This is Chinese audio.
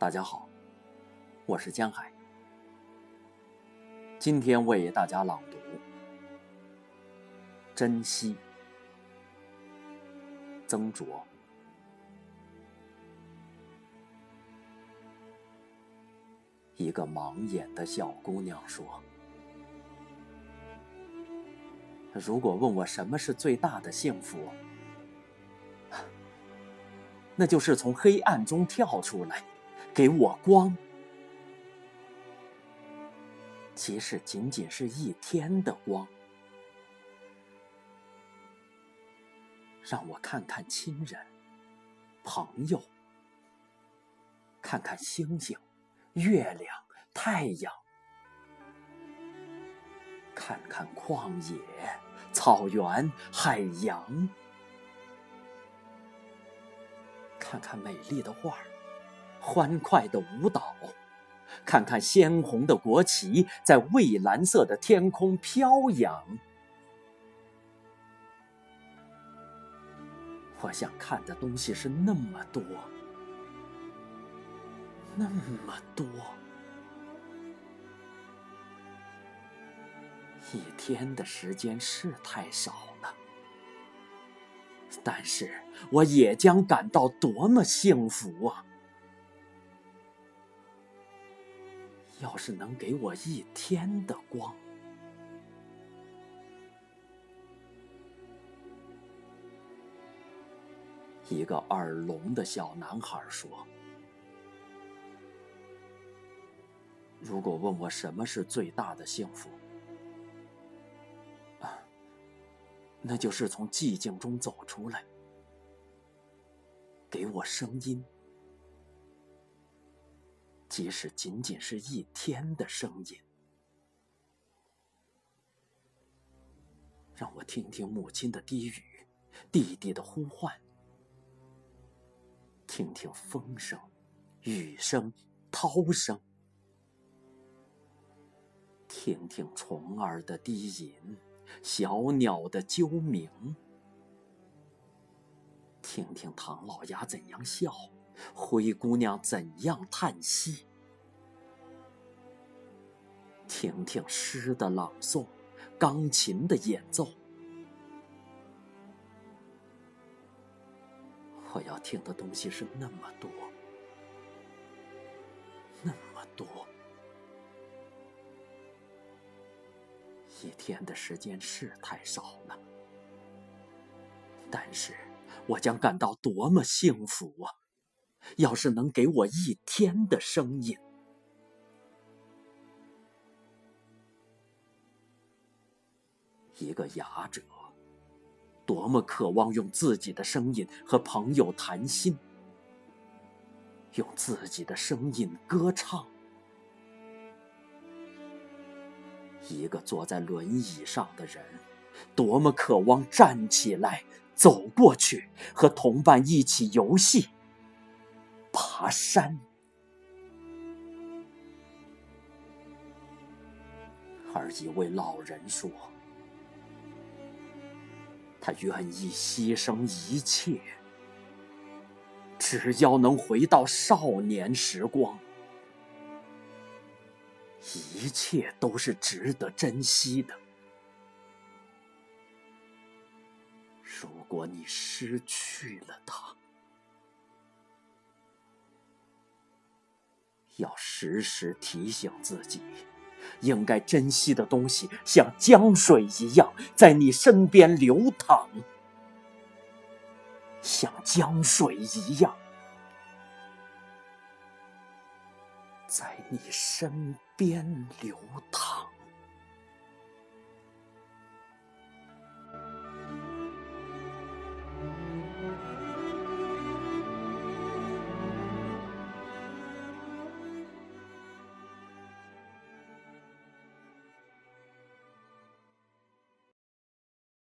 大家好，我是江海。今天为大家朗读《珍惜》，曾卓。一个盲眼的小姑娘说：“如果问我什么是最大的幸福，那就是从黑暗中跳出来。”给我光，即使仅仅是一天的光，让我看看亲人、朋友，看看星星、月亮、太阳，看看旷野、草原、海洋，看看美丽的画儿。欢快的舞蹈，看看鲜红的国旗在蔚蓝色的天空飘扬。我想看的东西是那么多，那么多。一天的时间是太少了，但是我也将感到多么幸福啊！要是能给我一天的光，一个耳聋的小男孩说：“如果问我什么是最大的幸福，啊，那就是从寂静中走出来，给我声音。”即使仅仅是一天的声音，让我听听母亲的低语，弟弟的呼唤，听听风声、雨声、涛声，听听虫儿的低吟，小鸟的啾鸣，听听唐老鸭怎样笑。灰姑娘怎样叹息？听听诗的朗诵，钢琴的演奏。我要听的东西是那么多，那么多。一天的时间是太少了，但是我将感到多么幸福啊！要是能给我一天的声音，一个哑者，多么渴望用自己的声音和朋友谈心，用自己的声音歌唱；一个坐在轮椅上的人，多么渴望站起来，走过去，和同伴一起游戏。爬山，而一位老人说：“他愿意牺牲一切，只要能回到少年时光。一切都是值得珍惜的。如果你失去了他。”要时时提醒自己，应该珍惜的东西像江水一样在你身边流淌，像江水一样在你身边流淌。